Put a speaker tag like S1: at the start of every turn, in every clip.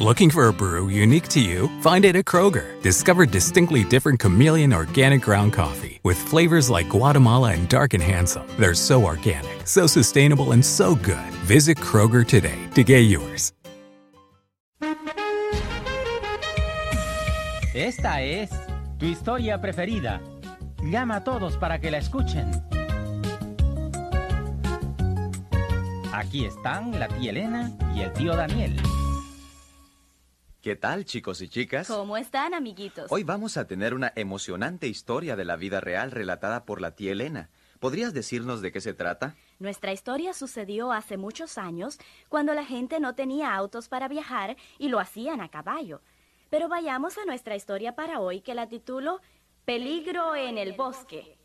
S1: Looking for a brew unique to you? Find it at Kroger. Discover distinctly different chameleon organic ground coffee with flavors like Guatemala and Dark and Handsome. They're so organic, so sustainable, and so good. Visit Kroger today to get yours.
S2: Esta es tu historia preferida. Llama a todos para que la escuchen. Aquí están la tía Elena y el tío Daniel.
S3: ¿Qué tal, chicos y chicas?
S4: ¿Cómo están, amiguitos?
S3: Hoy vamos a tener una emocionante historia de la vida real relatada por la tía Elena. ¿Podrías decirnos de qué se trata?
S4: Nuestra historia sucedió hace muchos años, cuando la gente no tenía autos para viajar y lo hacían a caballo. Pero vayamos a nuestra historia para hoy, que la titulo Peligro en el bosque.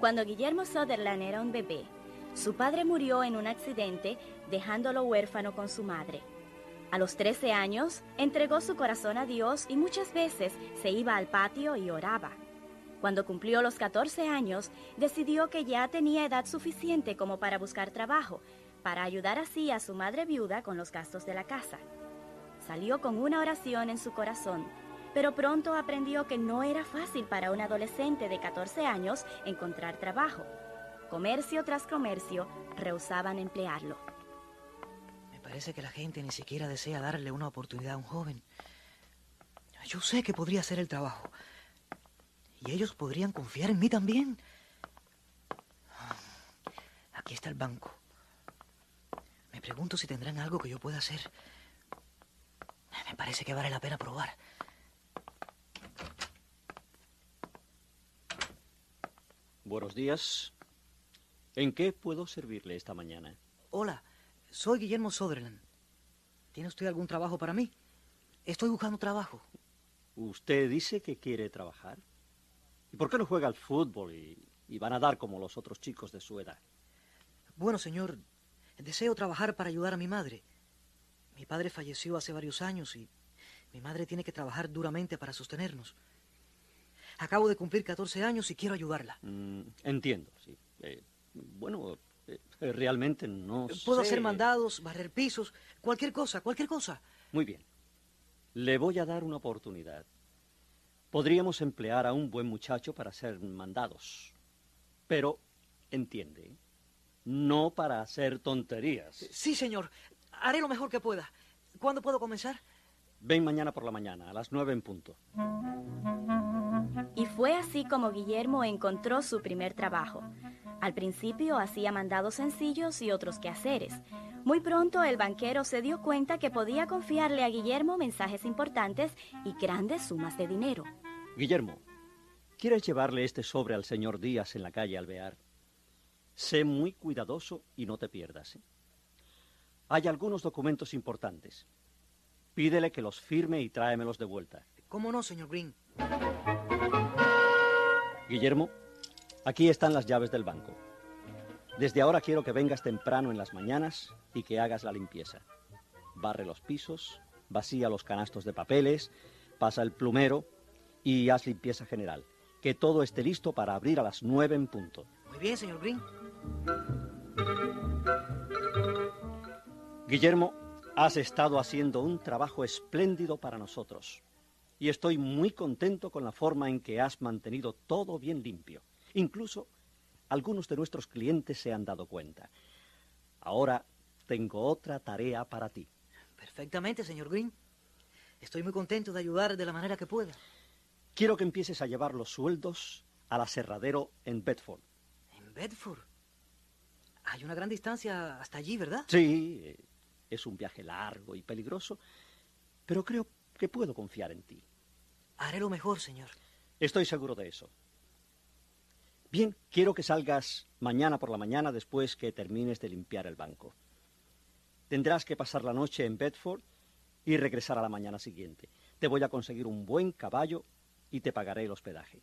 S4: Cuando Guillermo Sutherland era un bebé, su padre murió en un accidente dejándolo huérfano con su madre. A los 13 años, entregó su corazón a Dios y muchas veces se iba al patio y oraba. Cuando cumplió los 14 años, decidió que ya tenía edad suficiente como para buscar trabajo, para ayudar así a su madre viuda con los gastos de la casa. Salió con una oración en su corazón pero pronto aprendió que no era fácil para un adolescente de 14 años encontrar trabajo. Comercio tras comercio rehusaban emplearlo.
S5: Me parece que la gente ni siquiera desea darle una oportunidad a un joven. Yo sé que podría hacer el trabajo. Y ellos podrían confiar en mí también. Aquí está el banco. Me pregunto si tendrán algo que yo pueda hacer. Me parece que vale la pena probar.
S6: Buenos días. ¿En qué puedo servirle esta mañana?
S5: Hola, soy Guillermo Sutherland. ¿Tiene usted algún trabajo para mí? Estoy buscando trabajo.
S6: ¿Usted dice que quiere trabajar? ¿Y por qué no juega al fútbol y, y va a nadar como los otros chicos de su edad?
S5: Bueno, señor, deseo trabajar para ayudar a mi madre. Mi padre falleció hace varios años y mi madre tiene que trabajar duramente para sostenernos. Acabo de cumplir 14 años y quiero ayudarla.
S6: Mm, entiendo, sí. Eh, bueno, eh, realmente no
S5: Puedo
S6: sé.
S5: hacer mandados, barrer pisos, cualquier cosa, cualquier cosa.
S6: Muy bien. Le voy a dar una oportunidad. Podríamos emplear a un buen muchacho para hacer mandados. Pero, entiende, no para hacer tonterías.
S5: Sí, señor. Haré lo mejor que pueda. ¿Cuándo puedo comenzar?
S6: Ven mañana por la mañana, a las nueve en punto.
S4: Y fue así como Guillermo encontró su primer trabajo. Al principio hacía mandados sencillos y otros quehaceres. Muy pronto el banquero se dio cuenta que podía confiarle a Guillermo mensajes importantes y grandes sumas de dinero.
S6: Guillermo, ¿quieres llevarle este sobre al señor Díaz en la calle Alvear? Sé muy cuidadoso y no te pierdas. ¿eh? Hay algunos documentos importantes. Pídele que los firme y tráemelos de vuelta.
S5: ¿Cómo no, señor Green?
S6: Guillermo, aquí están las llaves del banco. Desde ahora quiero que vengas temprano en las mañanas y que hagas la limpieza. Barre los pisos, vacía los canastos de papeles, pasa el plumero y haz limpieza general. Que todo esté listo para abrir a las nueve en punto.
S5: Muy bien, señor Green.
S6: Guillermo, has estado haciendo un trabajo espléndido para nosotros. Y estoy muy contento con la forma en que has mantenido todo bien limpio. Incluso algunos de nuestros clientes se han dado cuenta. Ahora tengo otra tarea para ti.
S5: Perfectamente, señor Green. Estoy muy contento de ayudar de la manera que pueda.
S6: Quiero que empieces a llevar los sueldos al aserradero en Bedford.
S5: ¿En Bedford? Hay una gran distancia hasta allí, ¿verdad?
S6: Sí, es un viaje largo y peligroso, pero creo que puedo confiar en ti.
S5: Haré lo mejor, señor.
S6: Estoy seguro de eso. Bien, quiero que salgas mañana por la mañana después que termines de limpiar el banco. Tendrás que pasar la noche en Bedford y regresar a la mañana siguiente. Te voy a conseguir un buen caballo y te pagaré el hospedaje.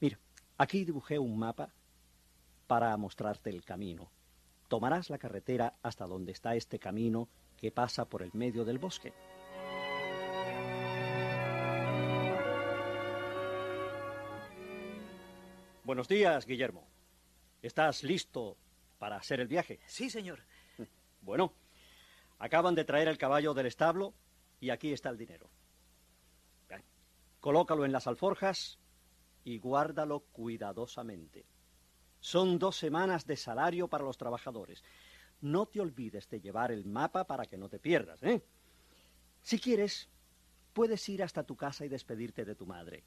S6: Mira, aquí dibujé un mapa para mostrarte el camino. Tomarás la carretera hasta donde está este camino que pasa por el medio del bosque. Buenos días, Guillermo. ¿Estás listo para hacer el viaje?
S5: Sí, señor.
S6: Bueno, acaban de traer el caballo del establo y aquí está el dinero. Colócalo en las alforjas y guárdalo cuidadosamente. Son dos semanas de salario para los trabajadores. No te olvides de llevar el mapa para que no te pierdas, ¿eh? Si quieres, puedes ir hasta tu casa y despedirte de tu madre.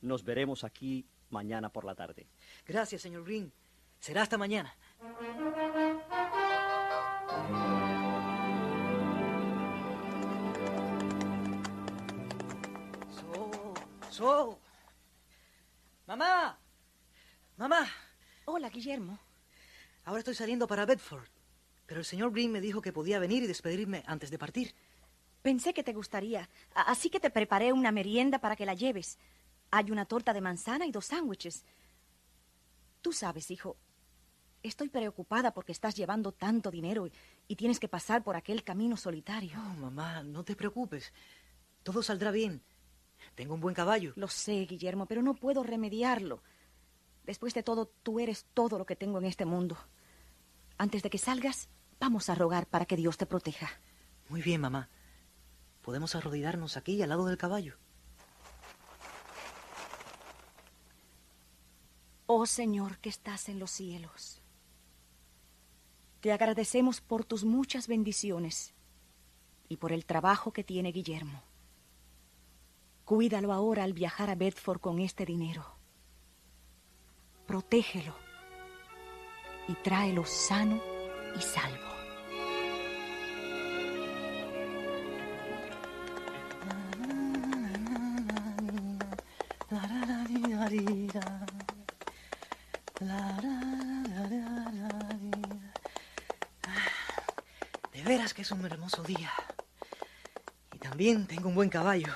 S6: Nos veremos aquí mañana por la tarde.
S5: Gracias, señor Green. Será hasta mañana. So, so. Mamá. Mamá.
S7: Hola, Guillermo.
S5: Ahora estoy saliendo para Bedford. Pero el señor Green me dijo que podía venir y despedirme antes de partir.
S7: Pensé que te gustaría, así que te preparé una merienda para que la lleves. Hay una torta de manzana y dos sándwiches. Tú sabes, hijo, estoy preocupada porque estás llevando tanto dinero y, y tienes que pasar por aquel camino solitario.
S5: No, mamá, no te preocupes. Todo saldrá bien. Tengo un buen caballo.
S7: Lo sé, Guillermo, pero no puedo remediarlo. Después de todo, tú eres todo lo que tengo en este mundo. Antes de que salgas, vamos a rogar para que Dios te proteja.
S5: Muy bien, mamá. Podemos arrodillarnos aquí al lado del caballo.
S7: Oh Señor que estás en los cielos, te agradecemos por tus muchas bendiciones y por el trabajo que tiene Guillermo. Cuídalo ahora al viajar a Bedford con este dinero. Protégelo y tráelo sano y salvo.
S5: De veras que es un hermoso día. Y también tengo un buen caballo.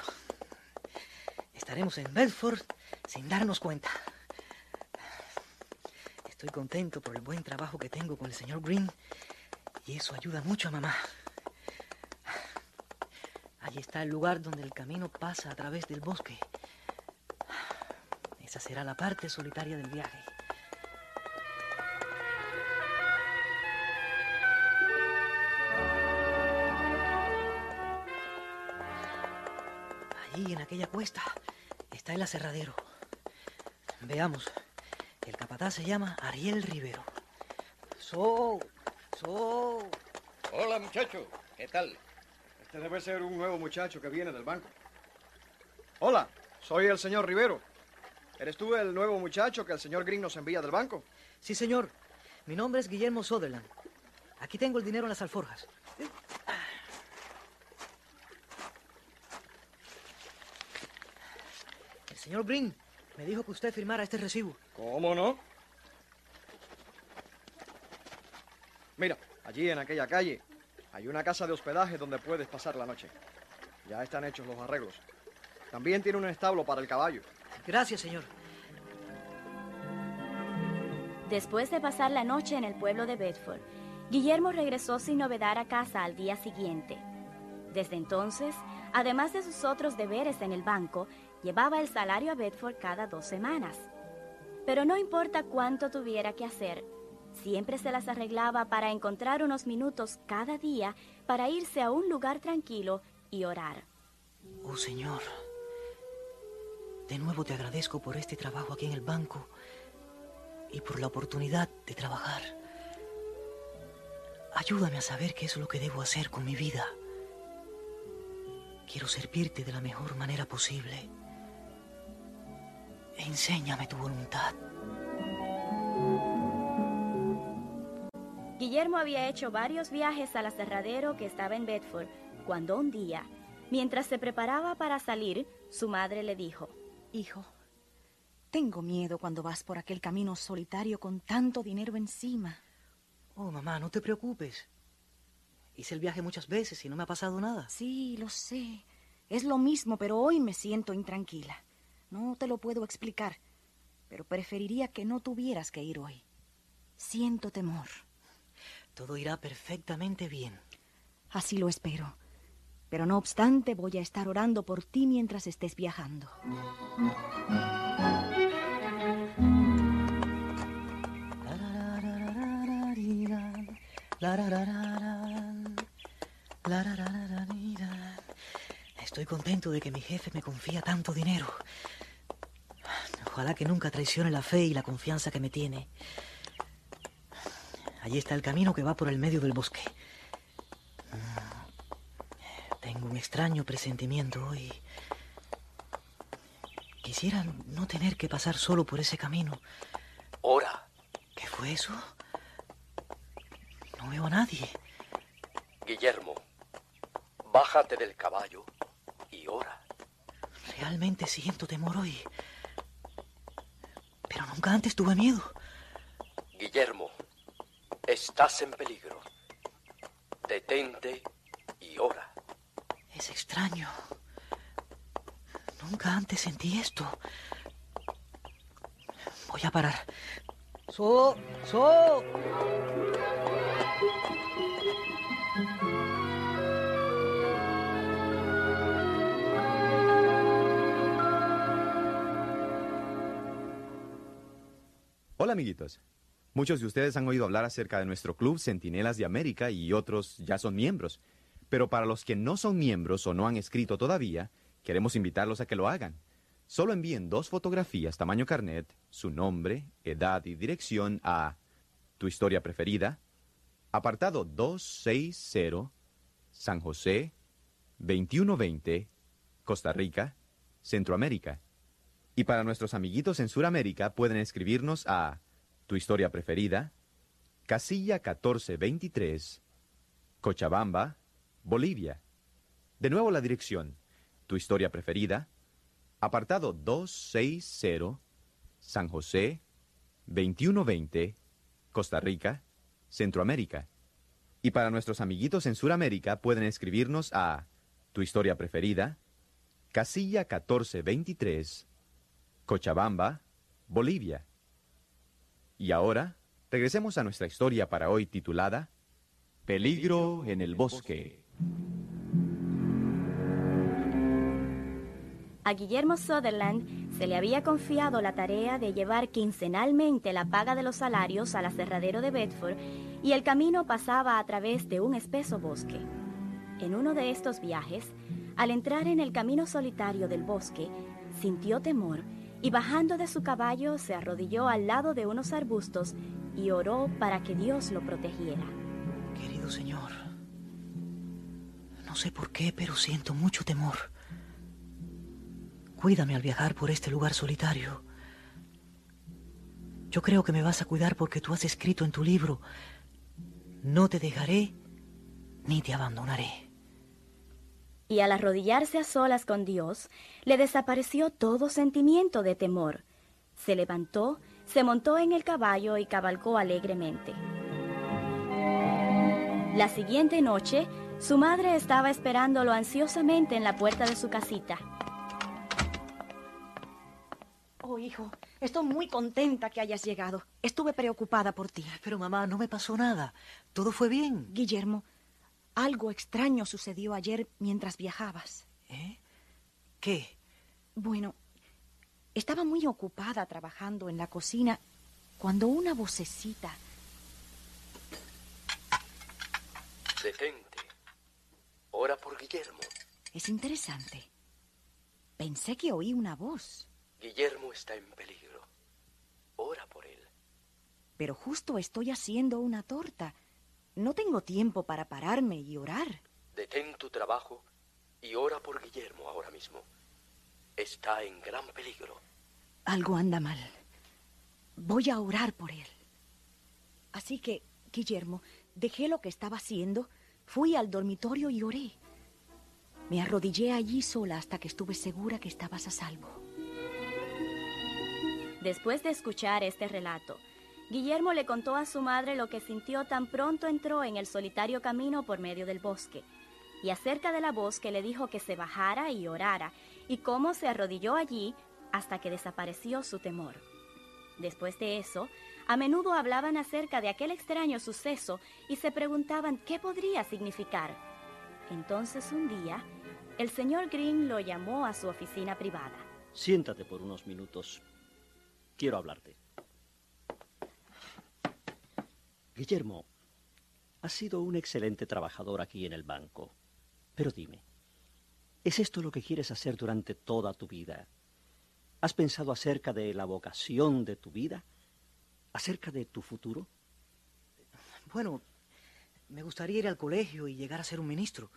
S5: Estaremos en Bedford sin darnos cuenta. Estoy contento por el buen trabajo que tengo con el señor Green y eso ayuda mucho a mamá. Allí está el lugar donde el camino pasa a través del bosque. Esa será la parte solitaria del viaje. Allí en aquella cuesta está el aserradero. Veamos. El capataz se llama Ariel Rivero. So, so.
S8: Hola, muchacho. ¿Qué tal?
S9: Este debe ser un nuevo muchacho que viene del banco. Hola, soy el señor Rivero. ¿Eres tú el nuevo muchacho que el señor Green nos envía del banco?
S5: Sí, señor. Mi nombre es Guillermo Sutherland. Aquí tengo el dinero en las alforjas. Señor Green me dijo que usted firmara este recibo.
S9: ¿Cómo no? Mira, allí en aquella calle hay una casa de hospedaje donde puedes pasar la noche. Ya están hechos los arreglos. También tiene un establo para el caballo.
S5: Gracias, señor.
S4: Después de pasar la noche en el pueblo de Bedford, Guillermo regresó sin novedad a casa al día siguiente. Desde entonces, además de sus otros deberes en el banco, llevaba el salario a Bedford cada dos semanas. Pero no importa cuánto tuviera que hacer, siempre se las arreglaba para encontrar unos minutos cada día para irse a un lugar tranquilo y orar.
S5: Oh, señor. De nuevo te agradezco por este trabajo aquí en el banco y por la oportunidad de trabajar. Ayúdame a saber qué es lo que debo hacer con mi vida. Quiero servirte de la mejor manera posible. Enséñame tu voluntad.
S4: Guillermo había hecho varios viajes al aserradero que estaba en Bedford, cuando un día, mientras se preparaba para salir, su madre le dijo,
S7: Hijo, Tengo miedo cuando vas por aquel camino solitario con tanto dinero encima.
S5: Oh, mamá, no te preocupes. Hice el viaje muchas veces y no me ha pasado nada.
S7: Sí, lo sé. Es lo mismo, pero hoy me siento intranquila. No te lo puedo explicar, pero preferiría que no tuvieras que ir hoy. Siento temor.
S5: Todo irá perfectamente bien.
S7: Así lo espero. Pero no obstante, voy a estar orando por ti mientras estés viajando.
S5: Estoy contento de que mi jefe me confía tanto dinero. Ojalá que nunca traicione la fe y la confianza que me tiene. Allí está el camino que va por el medio del bosque. Tengo un extraño presentimiento hoy. Quisiera no tener que pasar solo por ese camino.
S10: Ora.
S5: ¿Qué fue eso? No veo a nadie.
S10: Guillermo, bájate del caballo y ora.
S5: Realmente siento temor hoy. Pero nunca antes tuve miedo.
S10: Guillermo, estás en peligro. Detente y ora.
S5: Es extraño. Nunca antes sentí esto. Voy a parar. ¡So! ¡So!
S3: Hola amiguitos. Muchos de ustedes han oído hablar acerca de nuestro club Centinelas de América y otros ya son miembros. Pero para los que no son miembros o no han escrito todavía, queremos invitarlos a que lo hagan. Solo envíen dos fotografías tamaño carnet, su nombre, edad y dirección a tu historia preferida, apartado 260, San José, 2120, Costa Rica, Centroamérica. Y para nuestros amiguitos en Sudamérica pueden escribirnos a tu historia preferida, casilla 1423, Cochabamba, Bolivia. De nuevo la dirección, tu historia preferida, apartado 260, San José, 2120, Costa Rica, Centroamérica. Y para nuestros amiguitos en Sudamérica pueden escribirnos a tu historia preferida, casilla 1423, Cochabamba, Bolivia. Y ahora, regresemos a nuestra historia para hoy titulada Peligro en el bosque.
S4: A Guillermo Sutherland se le había confiado la tarea de llevar quincenalmente la paga de los salarios al aserradero de Bedford y el camino pasaba a través de un espeso bosque. En uno de estos viajes, al entrar en el camino solitario del bosque, sintió temor y bajando de su caballo se arrodilló al lado de unos arbustos y oró para que Dios lo protegiera.
S5: Querido Señor, no sé por qué, pero siento mucho temor. Cuídame al viajar por este lugar solitario. Yo creo que me vas a cuidar porque tú has escrito en tu libro, no te dejaré ni te abandonaré.
S4: Y al arrodillarse a solas con Dios, le desapareció todo sentimiento de temor. Se levantó, se montó en el caballo y cabalgó alegremente. La siguiente noche, su madre estaba esperándolo ansiosamente en la puerta de su casita.
S7: Oh, hijo, estoy muy contenta que hayas llegado. Estuve preocupada por ti.
S5: Pero mamá, no me pasó nada. Todo fue bien.
S7: Guillermo, algo extraño sucedió ayer mientras viajabas.
S5: ¿Eh? ¿Qué?
S7: Bueno, estaba muy ocupada trabajando en la cocina cuando una vocecita...
S10: Detente. Ora por Guillermo.
S7: Es interesante. Pensé que oí una voz.
S10: Guillermo está en peligro. Ora por él.
S7: Pero justo estoy haciendo una torta. No tengo tiempo para pararme y orar.
S10: Detén tu trabajo y ora por Guillermo ahora mismo. Está en gran peligro.
S7: Algo anda mal. Voy a orar por él. Así que, Guillermo, dejé lo que estaba haciendo, fui al dormitorio y oré. Me arrodillé allí sola hasta que estuve segura que estabas a salvo.
S4: Después de escuchar este relato, Guillermo le contó a su madre lo que sintió tan pronto entró en el solitario camino por medio del bosque, y acerca de la voz que le dijo que se bajara y orara, y cómo se arrodilló allí hasta que desapareció su temor. Después de eso, a menudo hablaban acerca de aquel extraño suceso y se preguntaban qué podría significar. Entonces un día, el señor Green lo llamó a su oficina privada.
S6: Siéntate por unos minutos. Quiero hablarte. Guillermo, has sido un excelente trabajador aquí en el banco. Pero dime, ¿es esto lo que quieres hacer durante toda tu vida? ¿Has pensado acerca de la vocación de tu vida? ¿Acerca de tu futuro?
S5: Bueno, me gustaría ir al colegio y llegar a ser un ministro.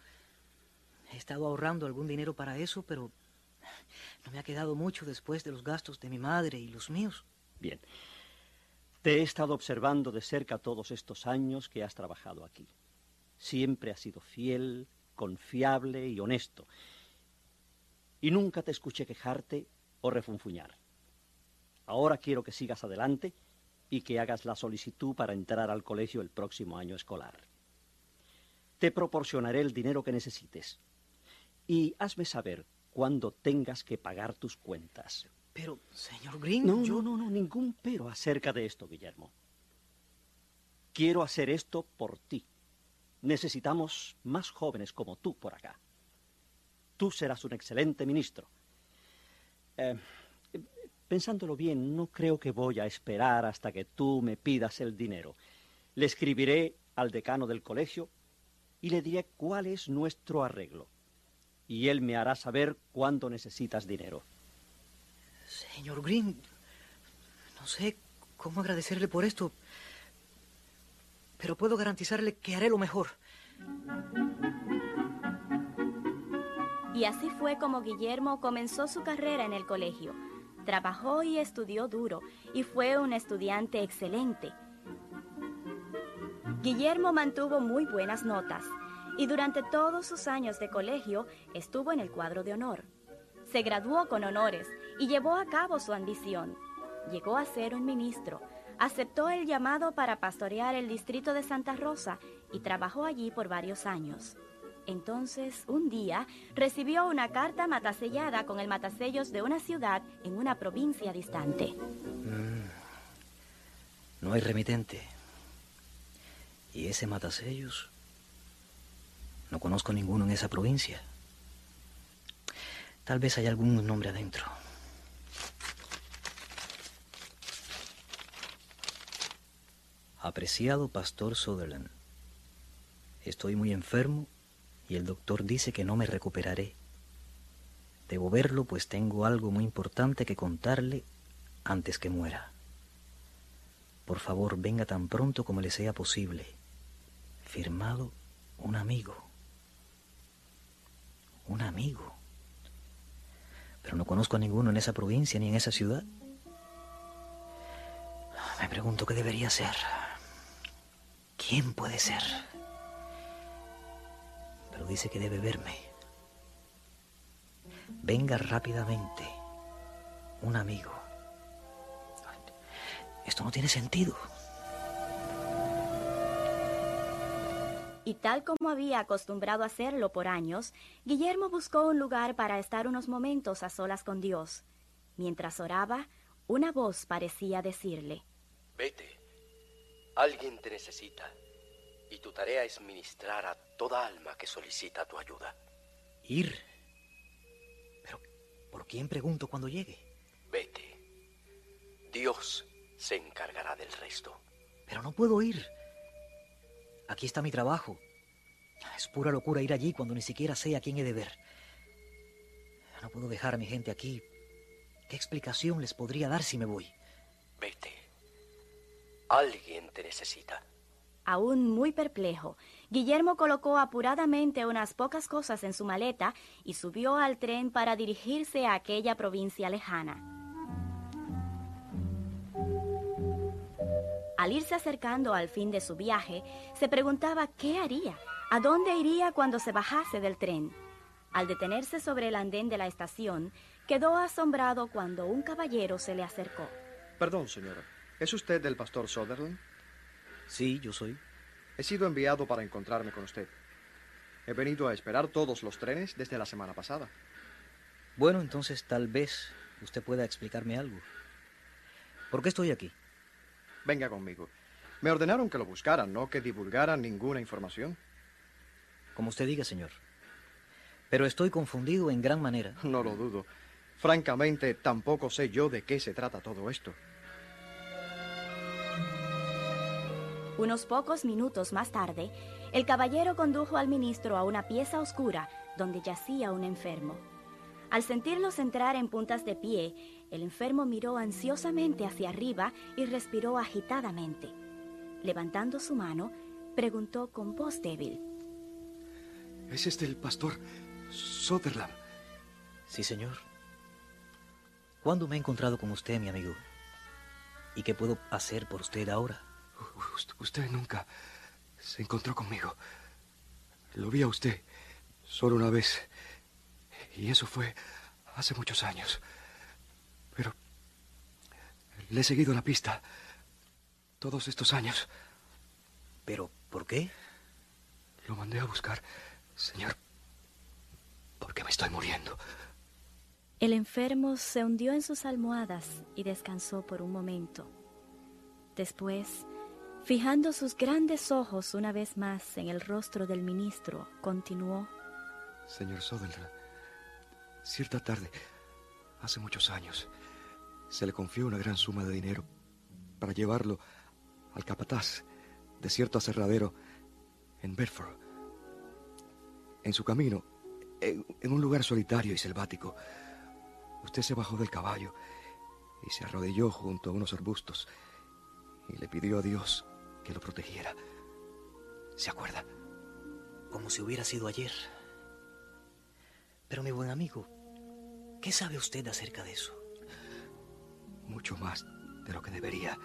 S5: He estado ahorrando algún dinero para eso, pero no me ha quedado mucho después de los gastos de mi madre y los míos.
S6: Bien. Te he estado observando de cerca todos estos años que has trabajado aquí. Siempre has sido fiel, confiable y honesto. Y nunca te escuché quejarte o refunfuñar. Ahora quiero que sigas adelante y que hagas la solicitud para entrar al colegio el próximo año escolar. Te proporcionaré el dinero que necesites y hazme saber cuándo tengas que pagar tus cuentas.
S5: Pero, señor Green,
S6: no, no, no, no, ningún pero acerca de esto, Guillermo. Quiero hacer esto por ti. Necesitamos más jóvenes como tú por acá. Tú serás un excelente ministro. Eh, pensándolo bien, no creo que voy a esperar hasta que tú me pidas el dinero. Le escribiré al decano del colegio y le diré cuál es nuestro arreglo. Y él me hará saber cuándo necesitas dinero.
S5: Señor Green, no sé cómo agradecerle por esto, pero puedo garantizarle que haré lo mejor.
S4: Y así fue como Guillermo comenzó su carrera en el colegio. Trabajó y estudió duro y fue un estudiante excelente. Guillermo mantuvo muy buenas notas y durante todos sus años de colegio estuvo en el cuadro de honor. Se graduó con honores y llevó a cabo su ambición. Llegó a ser un ministro, aceptó el llamado para pastorear el distrito de Santa Rosa y trabajó allí por varios años. Entonces, un día, recibió una carta matasellada con el matasellos de una ciudad en una provincia distante.
S5: Mm. no hay remitente. ¿Y ese matasellos? No conozco ninguno en esa provincia. Tal vez hay algún nombre adentro. Apreciado Pastor Sutherland, estoy muy enfermo y el doctor dice que no me recuperaré. Debo verlo pues tengo algo muy importante que contarle antes que muera. Por favor, venga tan pronto como le sea posible. Firmado un amigo. Un amigo. Pero no conozco a ninguno en esa provincia ni en esa ciudad. Me pregunto qué debería ser. ¿Quién puede ser? Pero dice que debe verme. Venga rápidamente. Un amigo. Esto no tiene sentido.
S4: Y tal como había acostumbrado a hacerlo por años, Guillermo buscó un lugar para estar unos momentos a solas con Dios. Mientras oraba, una voz parecía decirle,
S10: Vete, alguien te necesita, y tu tarea es ministrar a toda alma que solicita tu ayuda.
S5: ¿Ir? Pero, ¿por quién pregunto cuando llegue?
S10: Vete. Dios se encargará del resto.
S5: Pero no puedo ir. Aquí está mi trabajo. Es pura locura ir allí cuando ni siquiera sé a quién he de ver. No puedo dejar a mi gente aquí. ¿Qué explicación les podría dar si me voy?
S10: Vete. Alguien te necesita.
S4: Aún muy perplejo, Guillermo colocó apuradamente unas pocas cosas en su maleta y subió al tren para dirigirse a aquella provincia lejana. Al irse acercando al fin de su viaje, se preguntaba qué haría, a dónde iría cuando se bajase del tren. Al detenerse sobre el andén de la estación, quedó asombrado cuando un caballero se le acercó.
S9: Perdón, señora. ¿Es usted el pastor Sutherland?
S5: Sí, yo soy.
S9: He sido enviado para encontrarme con usted. He venido a esperar todos los trenes desde la semana pasada.
S5: Bueno, entonces tal vez usted pueda explicarme algo. ¿Por qué estoy aquí?
S9: Venga conmigo. Me ordenaron que lo buscaran, no que divulgaran ninguna información.
S5: Como usted diga, señor. Pero estoy confundido en gran manera.
S9: No lo dudo. Francamente, tampoco sé yo de qué se trata todo esto.
S4: Unos pocos minutos más tarde, el caballero condujo al ministro a una pieza oscura donde yacía un enfermo. Al sentirlos entrar en puntas de pie, el enfermo miró ansiosamente hacia arriba y respiró agitadamente. Levantando su mano, preguntó con voz débil.
S11: ¿Es este el pastor Sutherland?
S5: Sí, señor. ¿Cuándo me he encontrado con usted, mi amigo? ¿Y qué puedo hacer por usted ahora?
S11: Usted nunca se encontró conmigo. Lo vi a usted solo una vez. Y eso fue hace muchos años. Pero le he seguido la pista todos estos años.
S5: ¿Pero por qué?
S11: Lo mandé a buscar, señor, porque me estoy muriendo.
S4: El enfermo se hundió en sus almohadas y descansó por un momento. Después Fijando sus grandes ojos una vez más en el rostro del ministro, continuó.
S11: Señor Sutherland, cierta tarde, hace muchos años, se le confió una gran suma de dinero para llevarlo al capataz de cierto aserradero en Bedford. En su camino, en, en un lugar solitario y selvático, usted se bajó del caballo y se arrodilló junto a unos arbustos y le pidió a Dios que lo protegiera. ¿Se acuerda?
S5: Como si hubiera sido ayer. Pero mi buen amigo, ¿qué sabe usted acerca de eso?
S11: Mucho más de lo que debería.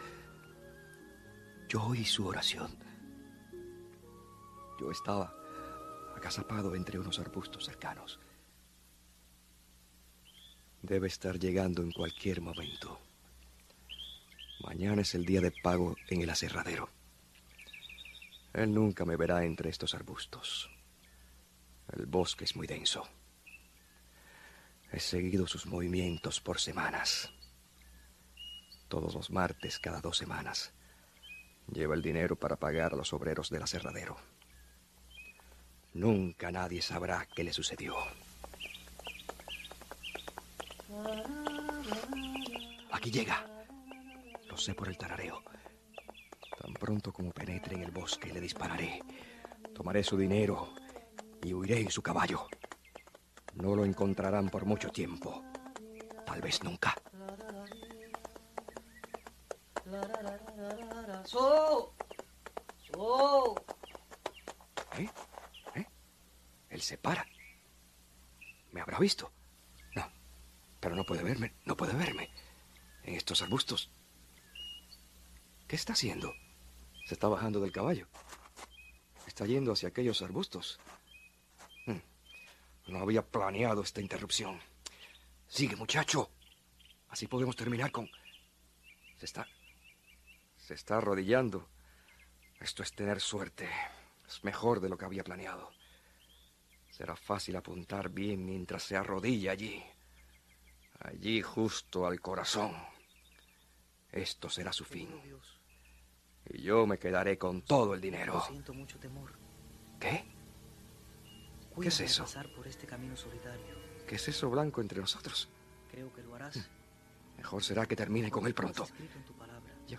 S11: Yo oí su oración. Yo estaba agazapado entre unos arbustos cercanos. Debe estar llegando en cualquier momento. Mañana es el día de pago en el aserradero. Él nunca me verá entre estos arbustos. El bosque es muy denso. He seguido sus movimientos por semanas. Todos los martes, cada dos semanas, lleva el dinero para pagar a los obreros del aserradero. Nunca nadie sabrá qué le sucedió. Aquí llega. Lo sé por el tarareo. Tan pronto como penetre en el bosque, le dispararé. Tomaré su dinero y huiré en su caballo. No lo encontrarán por mucho tiempo. Tal vez nunca.
S5: ¡So! ¡So!
S11: ¿Eh? ¿Eh? Él se para. ¿Me habrá visto? No. Pero no puede verme. No puede verme. En estos arbustos. ¿Qué está haciendo? Se está bajando del caballo. Está yendo hacia aquellos arbustos. Hmm. No había planeado esta interrupción. Sigue, muchacho. Así podemos terminar con... Se está... Se está arrodillando. Esto es tener suerte. Es mejor de lo que había planeado. Será fácil apuntar bien mientras se arrodilla allí. Allí justo al corazón. Esto será su fin. Y yo me quedaré con todo el dinero.
S5: Siento mucho temor.
S11: ¿Qué? ¿Qué es eso?
S5: pasar por este camino solitario.
S11: ¿Qué es eso blanco entre nosotros?
S5: Creo que lo harás.
S11: Mejor será que termine con él pronto.
S5: En tu palabra.
S11: Yo.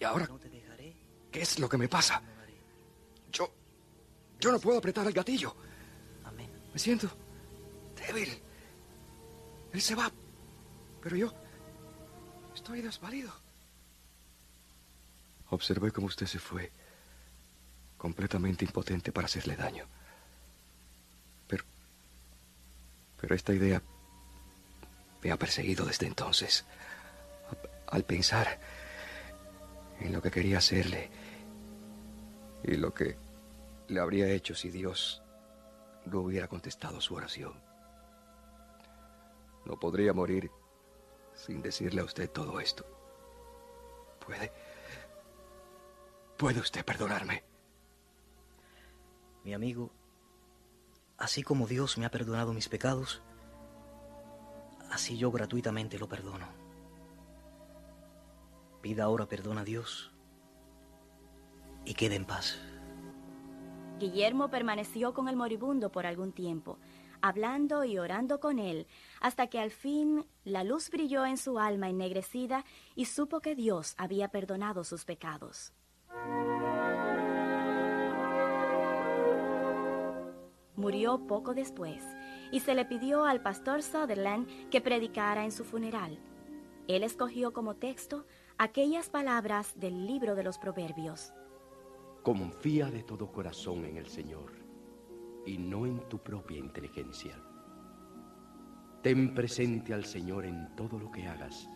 S11: ¿Y ahora?
S5: No te dejaré.
S11: ¿Qué es lo que me pasa? Yo. Yo no puedo apretar el gatillo.
S5: Amén.
S11: Me siento débil. Él se va. Pero yo. Estoy desvalido. Observé cómo usted se fue, completamente impotente para hacerle daño. Pero... Pero esta idea me ha perseguido desde entonces. Al pensar en lo que quería hacerle y lo que le habría hecho si Dios no hubiera contestado su oración. No podría morir sin decirle a usted todo esto. ¿Puede? ¿Puede usted perdonarme?
S5: Mi amigo, así como Dios me ha perdonado mis pecados, así yo gratuitamente lo perdono. Pida ahora perdón a Dios y quede en paz.
S4: Guillermo permaneció con el moribundo por algún tiempo, hablando y orando con él, hasta que al fin la luz brilló en su alma ennegrecida y supo que Dios había perdonado sus pecados. Murió poco después y se le pidió al pastor Sutherland que predicara en su funeral. Él escogió como texto aquellas palabras del libro de los Proverbios.
S10: Confía de todo corazón en el Señor y no en tu propia inteligencia. Ten presente al Señor en todo lo que hagas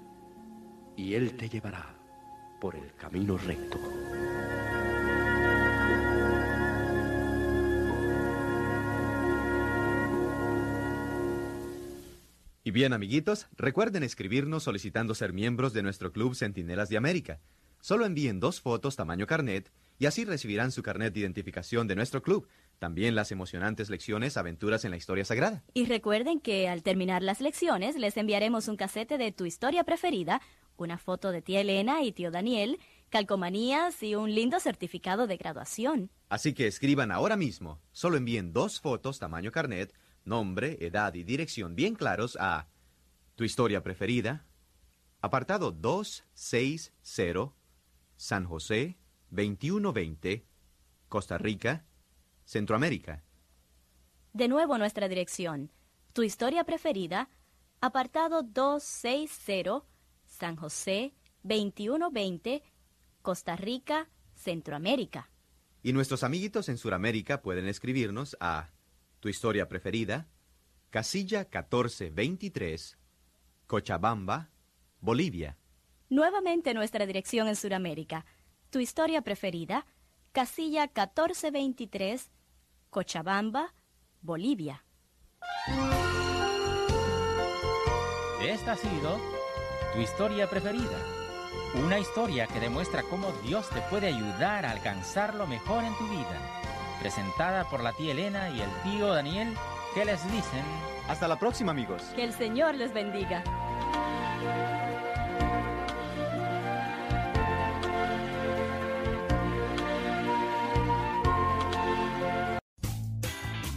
S10: y Él te llevará por el camino recto.
S3: Y bien, amiguitos, recuerden escribirnos solicitando ser miembros de nuestro club Centinelas de América. Solo envíen dos fotos tamaño carnet y así recibirán su carnet de identificación de nuestro club. También las emocionantes lecciones Aventuras en la Historia Sagrada.
S4: Y recuerden que al terminar las lecciones les enviaremos un casete de tu historia preferida, una foto de tía Elena y tío Daniel, calcomanías y un lindo certificado de graduación.
S3: Así que escriban ahora mismo. Solo envíen dos fotos tamaño carnet nombre, edad y dirección bien claros a tu historia preferida, apartado 260, San José, 2120, Costa Rica, Centroamérica.
S4: De nuevo nuestra dirección, tu historia preferida, apartado 260, San José, 2120, Costa Rica, Centroamérica.
S3: Y nuestros amiguitos en Sudamérica pueden escribirnos a tu historia preferida, casilla 1423, Cochabamba, Bolivia.
S4: Nuevamente nuestra dirección en Sudamérica. Tu historia preferida, casilla 1423, Cochabamba, Bolivia.
S2: Esta ha sido tu historia preferida. Una historia que demuestra cómo Dios te puede ayudar a alcanzar lo mejor en tu vida presentada por la tía Elena y el tío Daniel, que les dicen...
S3: Hasta la próxima amigos.
S4: Que el Señor les bendiga.